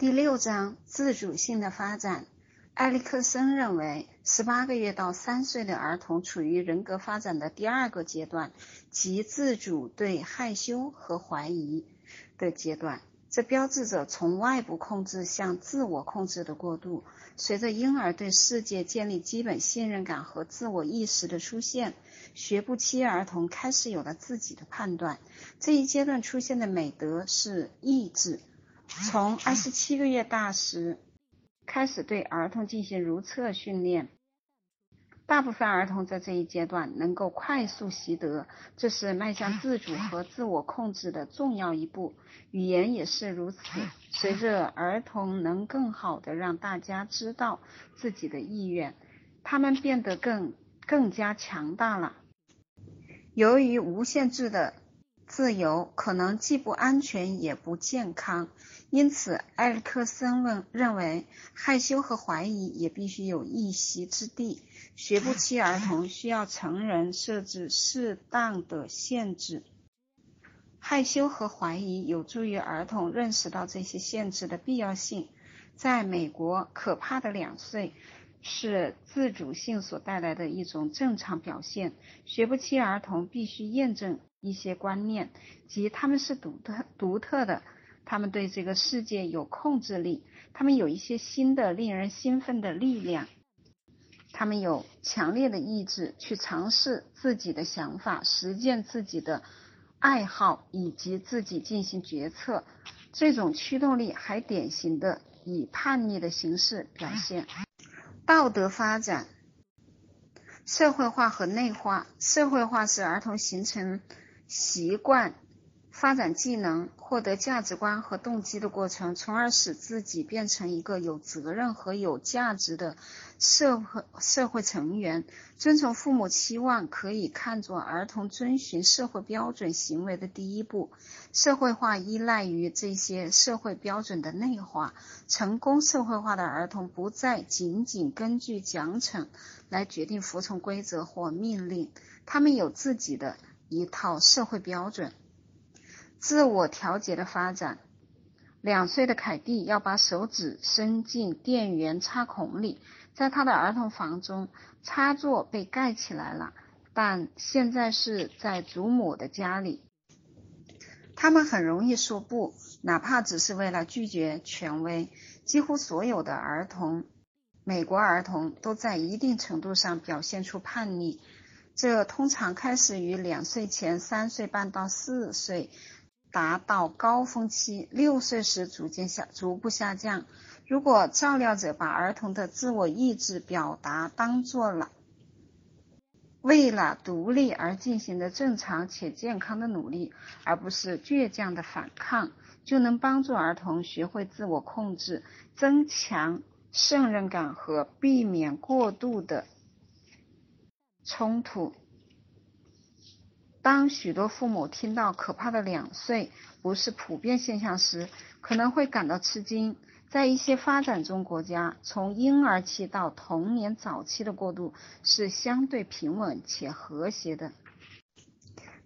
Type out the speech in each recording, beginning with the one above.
第六章自主性的发展。埃里克森认为，十八个月到三岁的儿童处于人格发展的第二个阶段，即自主对害羞和怀疑的阶段。这标志着从外部控制向自我控制的过渡。随着婴儿对世界建立基本信任感和自我意识的出现，学步期儿童开始有了自己的判断。这一阶段出现的美德是意志。从二十七个月大时开始对儿童进行如厕训练。大部分儿童在这一阶段能够快速习得，这是迈向自主和自我控制的重要一步。语言也是如此。随着儿童能更好的让大家知道自己的意愿，他们变得更更加强大了。由于无限制的。自由可能既不安全也不健康，因此埃里克森问认为害羞和怀疑也必须有一席之地。学步期儿童需要成人设置适当的限制。害羞和怀疑有助于儿童认识到这些限制的必要性。在美国，可怕的两岁是自主性所带来的一种正常表现。学步期儿童必须验证。一些观念，即他们是独特独特的，他们对这个世界有控制力，他们有一些新的令人兴奋的力量，他们有强烈的意志去尝试自己的想法，实践自己的爱好以及自己进行决策。这种驱动力还典型的以叛逆的形式表现。道德发展、社会化和内化。社会化是儿童形成。习惯、发展技能、获得价值观和动机的过程，从而使自己变成一个有责任和有价值的社会社会成员。遵从父母期望可以看作儿童遵循社会标准行为的第一步。社会化依赖于这些社会标准的内化。成功社会化的儿童不再仅仅根据奖惩来决定服从规则或命令，他们有自己的。一套社会标准，自我调节的发展。两岁的凯蒂要把手指伸进电源插孔里，在他的儿童房中，插座被盖起来了，但现在是在祖母的家里。他们很容易说不，哪怕只是为了拒绝权威。几乎所有的儿童，美国儿童都在一定程度上表现出叛逆。这通常开始于两岁前三岁半到四岁，达到高峰期，六岁时逐渐下逐步下降。如果照料者把儿童的自我意志表达当做了为了独立而进行的正常且健康的努力，而不是倔强的反抗，就能帮助儿童学会自我控制，增强胜任感和避免过度的。冲突。当许多父母听到可怕的两岁不是普遍现象时，可能会感到吃惊。在一些发展中国家，从婴儿期到童年早期的过渡是相对平稳且和谐的。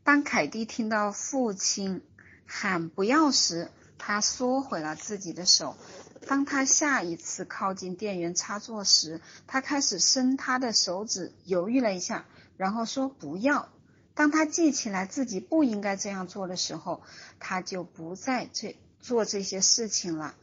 当凯蒂听到父亲喊“不要”时，他缩回了自己的手。当他下一次靠近电源插座时，他开始伸他的手指，犹豫了一下，然后说：“不要。”当他记起来自己不应该这样做的时候，他就不再这做这些事情了。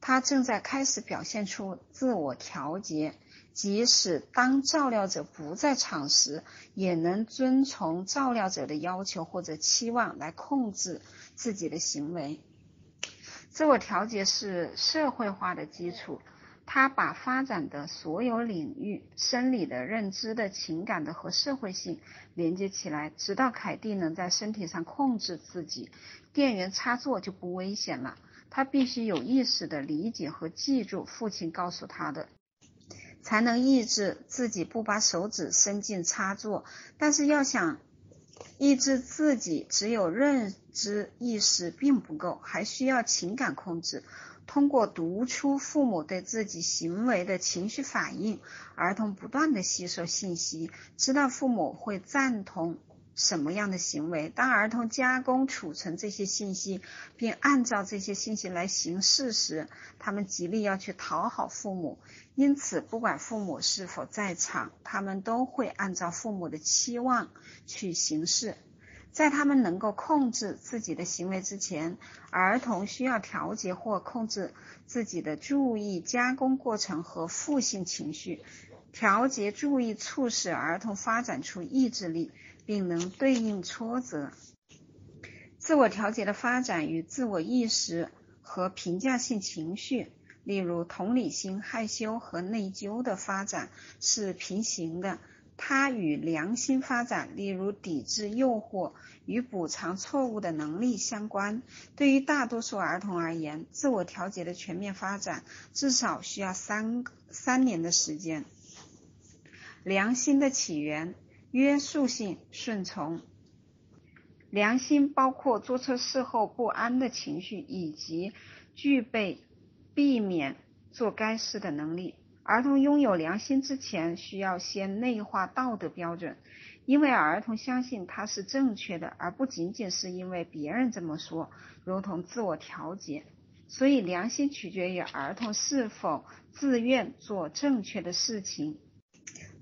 他正在开始表现出自我调节，即使当照料者不在场时，也能遵从照料者的要求或者期望来控制自己的行为。自我调节是社会化的基础，它把发展的所有领域、生理的、认知的、情感的和社会性连接起来，直到凯蒂能在身体上控制自己，电源插座就不危险了。他必须有意识的理解和记住父亲告诉他的，才能抑制自己不把手指伸进插座。但是要想。抑制自己，只有认知意识并不够，还需要情感控制。通过读出父母对自己行为的情绪反应，儿童不断的吸收信息，知道父母会赞同什么样的行为。当儿童加工、储存这些信息，并按照这些信息来行事时，他们极力要去讨好父母。因此，不管父母是否在场，他们都会按照父母的期望去行事。在他们能够控制自己的行为之前，儿童需要调节或控制自己的注意加工过程和负性情绪。调节注意，促使儿童发展出意志力，并能对应挫折。自我调节的发展与自我意识和评价性情绪，例如同理心、害羞和内疚的发展是平行的。它与良心发展，例如抵制诱惑与补偿错误的能力相关。对于大多数儿童而言，自我调节的全面发展至少需要三三年的时间。良心的起源：约束性顺从。良心包括做错事后不安的情绪，以及具备避免做该事的能力。儿童拥有良心之前，需要先内化道德标准，因为儿童相信它是正确的，而不仅仅是因为别人这么说，如同自我调节。所以，良心取决于儿童是否自愿做正确的事情。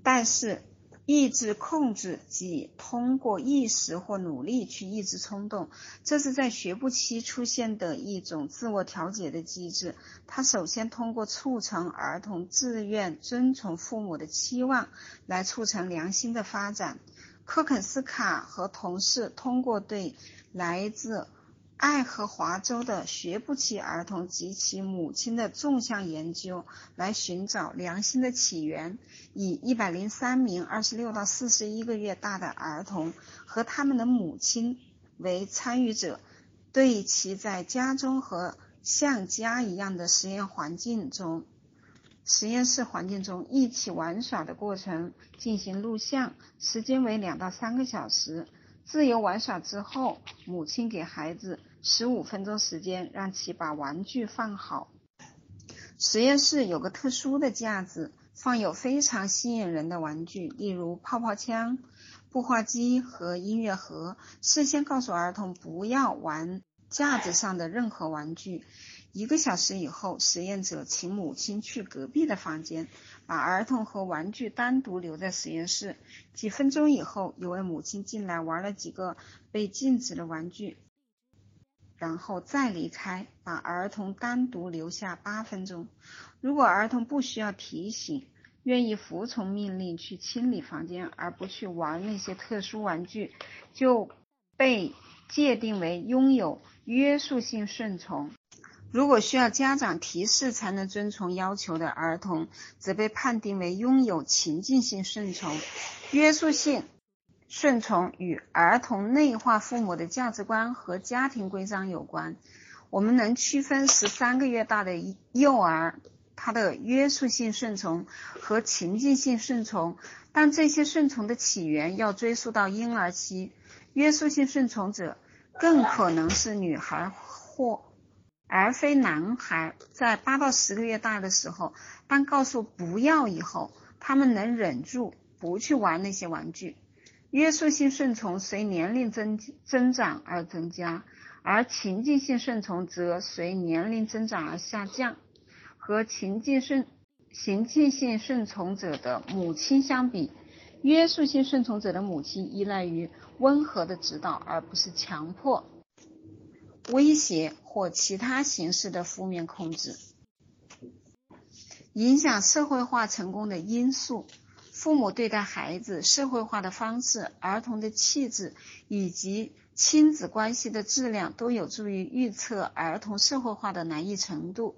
但是，意志控制即通过意识或努力去抑制冲动，这是在学步期出现的一种自我调节的机制。它首先通过促成儿童自愿遵从父母的期望来促成良心的发展。科肯斯卡和同事通过对来自爱荷华州的学步期儿童及其母亲的纵向研究，来寻找良心的起源。以一百零三名二十六到四十一个月大的儿童和他们的母亲为参与者，对其在家中和像家一样的实验环境中、实验室环境中一起玩耍的过程进行录像，时间为两到三个小时。自由玩耍之后，母亲给孩子十五分钟时间，让其把玩具放好。实验室有个特殊的架子，放有非常吸引人的玩具，例如泡泡枪、步话机和音乐盒。事先告诉儿童不要玩架子上的任何玩具。一个小时以后，实验者请母亲去隔壁的房间。把儿童和玩具单独留在实验室。几分钟以后，有位母亲进来玩了几个被禁止的玩具，然后再离开，把儿童单独留下八分钟。如果儿童不需要提醒，愿意服从命令去清理房间，而不去玩那些特殊玩具，就被界定为拥有约束性顺从。如果需要家长提示才能遵从要求的儿童，则被判定为拥有情境性顺从。约束性顺从与儿童内化父母的价值观和家庭规章有关。我们能区分十三个月大的幼儿他的约束性顺从和情境性顺从，但这些顺从的起源要追溯到婴儿期。约束性顺从者更可能是女孩或。而非男孩在八到十个月大的时候，当告诉不要以后，他们能忍住不去玩那些玩具。约束性顺从随年龄增增长而增加，而情境性顺从则随年龄增长而下降。和情境顺情境性顺从者的母亲相比，约束性顺从者的母亲依赖于温和的指导，而不是强迫。威胁或其他形式的负面控制，影响社会化成功的因素。父母对待孩子社会化的方式、儿童的气质以及亲子关系的质量，都有助于预测儿童社会化的难易程度。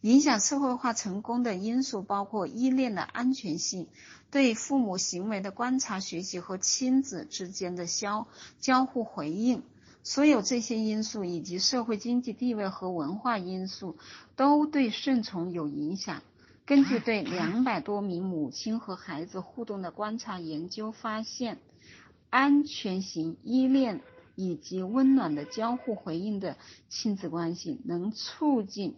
影响社会化成功的因素包括依恋的安全性、对父母行为的观察学习和亲子之间的交交互回应。所有这些因素以及社会经济地位和文化因素都对顺从有影响。根据对两百多名母亲和孩子互动的观察研究发现，安全型依恋以及温暖的交互回应的亲子关系能促进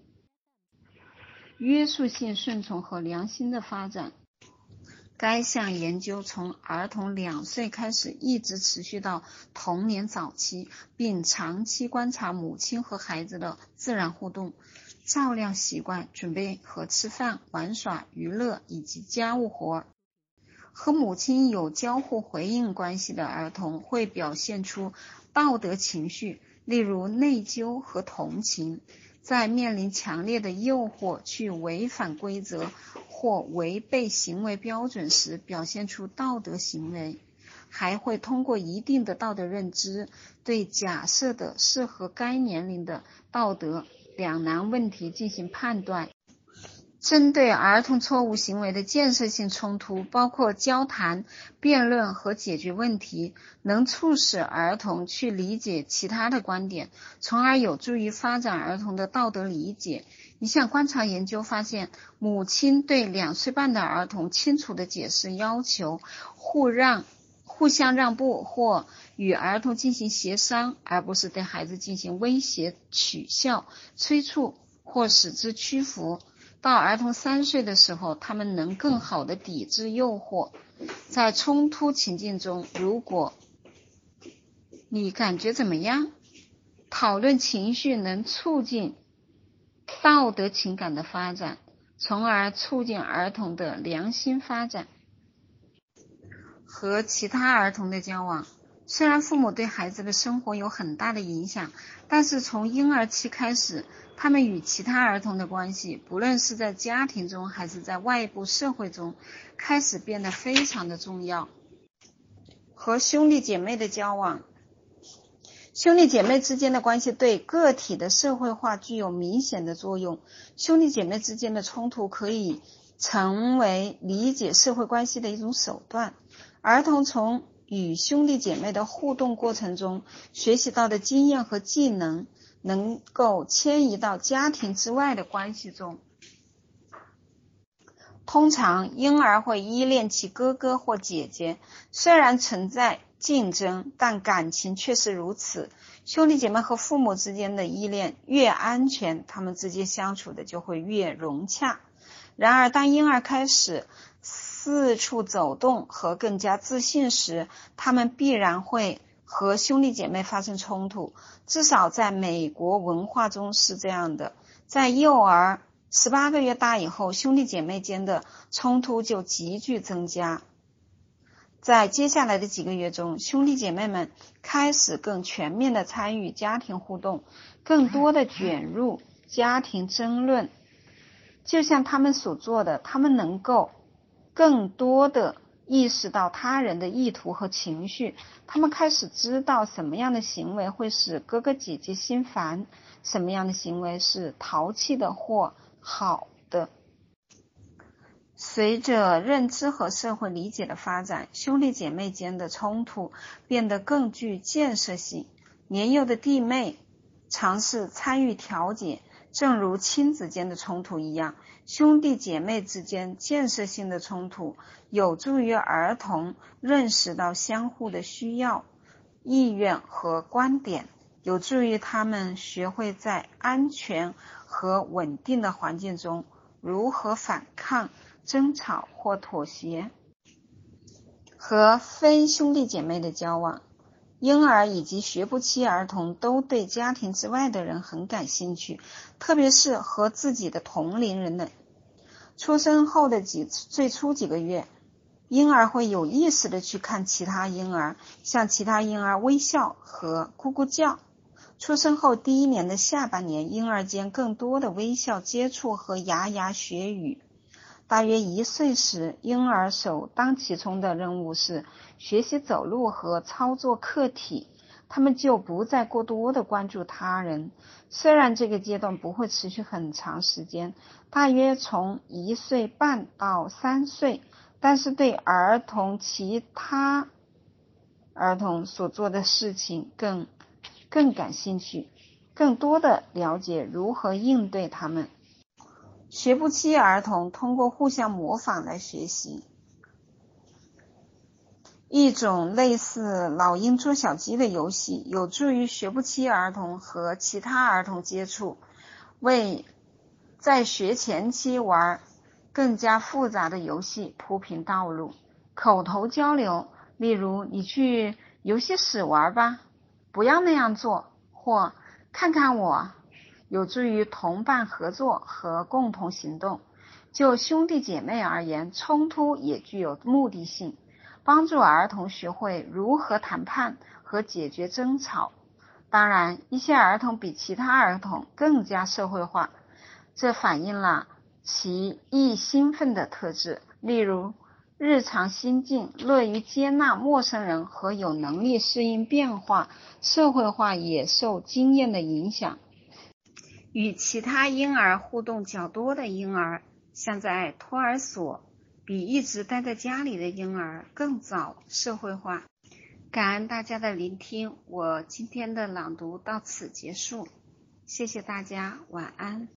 约束性顺从和良心的发展。该项研究从儿童两岁开始，一直持续到童年早期，并长期观察母亲和孩子的自然互动、照料习惯、准备和吃饭、玩耍、娱乐以及家务活。和母亲有交互回应关系的儿童会表现出道德情绪，例如内疚和同情。在面临强烈的诱惑去违反规则或违背行为标准时，表现出道德行为，还会通过一定的道德认知，对假设的适合该年龄的道德两难问题进行判断。针对儿童错误行为的建设性冲突，包括交谈、辩论和解决问题，能促使儿童去理解其他的观点，从而有助于发展儿童的道德理解。一项观察研究发现，母亲对两岁半的儿童清楚地解释要求、互让、互相让步或与儿童进行协商，而不是对孩子进行威胁、取笑、催促或使之屈服。到儿童三岁的时候，他们能更好的抵制诱惑。在冲突情境中，如果你感觉怎么样？讨论情绪能促进道德情感的发展，从而促进儿童的良心发展和其他儿童的交往。虽然父母对孩子的生活有很大的影响，但是从婴儿期开始，他们与其他儿童的关系，不论是在家庭中还是在外部社会中，开始变得非常的重要。和兄弟姐妹的交往，兄弟姐妹之间的关系对个体的社会化具有明显的作用。兄弟姐妹之间的冲突可以成为理解社会关系的一种手段。儿童从与兄弟姐妹的互动过程中学习到的经验和技能，能够迁移到家庭之外的关系中。通常，婴儿会依恋其哥哥或姐姐，虽然存在竞争，但感情却是如此。兄弟姐妹和父母之间的依恋越安全，他们之间相处的就会越融洽。然而，当婴儿开始，四处走动和更加自信时，他们必然会和兄弟姐妹发生冲突。至少在美国文化中是这样的。在幼儿十八个月大以后，兄弟姐妹间的冲突就急剧增加。在接下来的几个月中，兄弟姐妹们开始更全面的参与家庭互动，更多的卷入家庭争论。就像他们所做的，他们能够。更多的意识到他人的意图和情绪，他们开始知道什么样的行为会使哥哥姐姐心烦，什么样的行为是淘气的或好的。随着认知和社会理解的发展，兄弟姐妹间的冲突变得更具建设性。年幼的弟妹尝试参与调解。正如亲子间的冲突一样，兄弟姐妹之间建设性的冲突有助于儿童认识到相互的需要、意愿和观点，有助于他们学会在安全和稳定的环境中如何反抗、争吵或妥协。和非兄弟姐妹的交往。婴儿以及学步期儿童都对家庭之外的人很感兴趣，特别是和自己的同龄人的。出生后的几最初几个月，婴儿会有意识的去看其他婴儿，向其他婴儿微笑和咕咕叫。出生后第一年的下半年，婴儿间更多的微笑接触和牙牙学语。大约一岁时，婴儿首当其冲的任务是学习走路和操作客体，他们就不再过多的关注他人。虽然这个阶段不会持续很长时间，大约从一岁半到三岁，但是对儿童其他儿童所做的事情更更感兴趣，更多的了解如何应对他们。学步期儿童通过互相模仿来学习，一种类似老鹰捉小鸡的游戏，有助于学步期儿童和其他儿童接触。为在学前期玩更加复杂的游戏铺平道路。口头交流，例如“你去游戏室玩吧”，不要那样做，或看看我，有助于同伴合作和共同行动。就兄弟姐妹而言，冲突也具有目的性，帮助儿童学会如何谈判和解决争吵。当然，一些儿童比其他儿童更加社会化，这反映了其易兴奋的特质，例如日常心境、乐于接纳陌生人和有能力适应变化。社会化也受经验的影响，与其他婴儿互动较多的婴儿。像在托儿所，比一直待在家里的婴儿更早社会化。感恩大家的聆听，我今天的朗读到此结束，谢谢大家，晚安。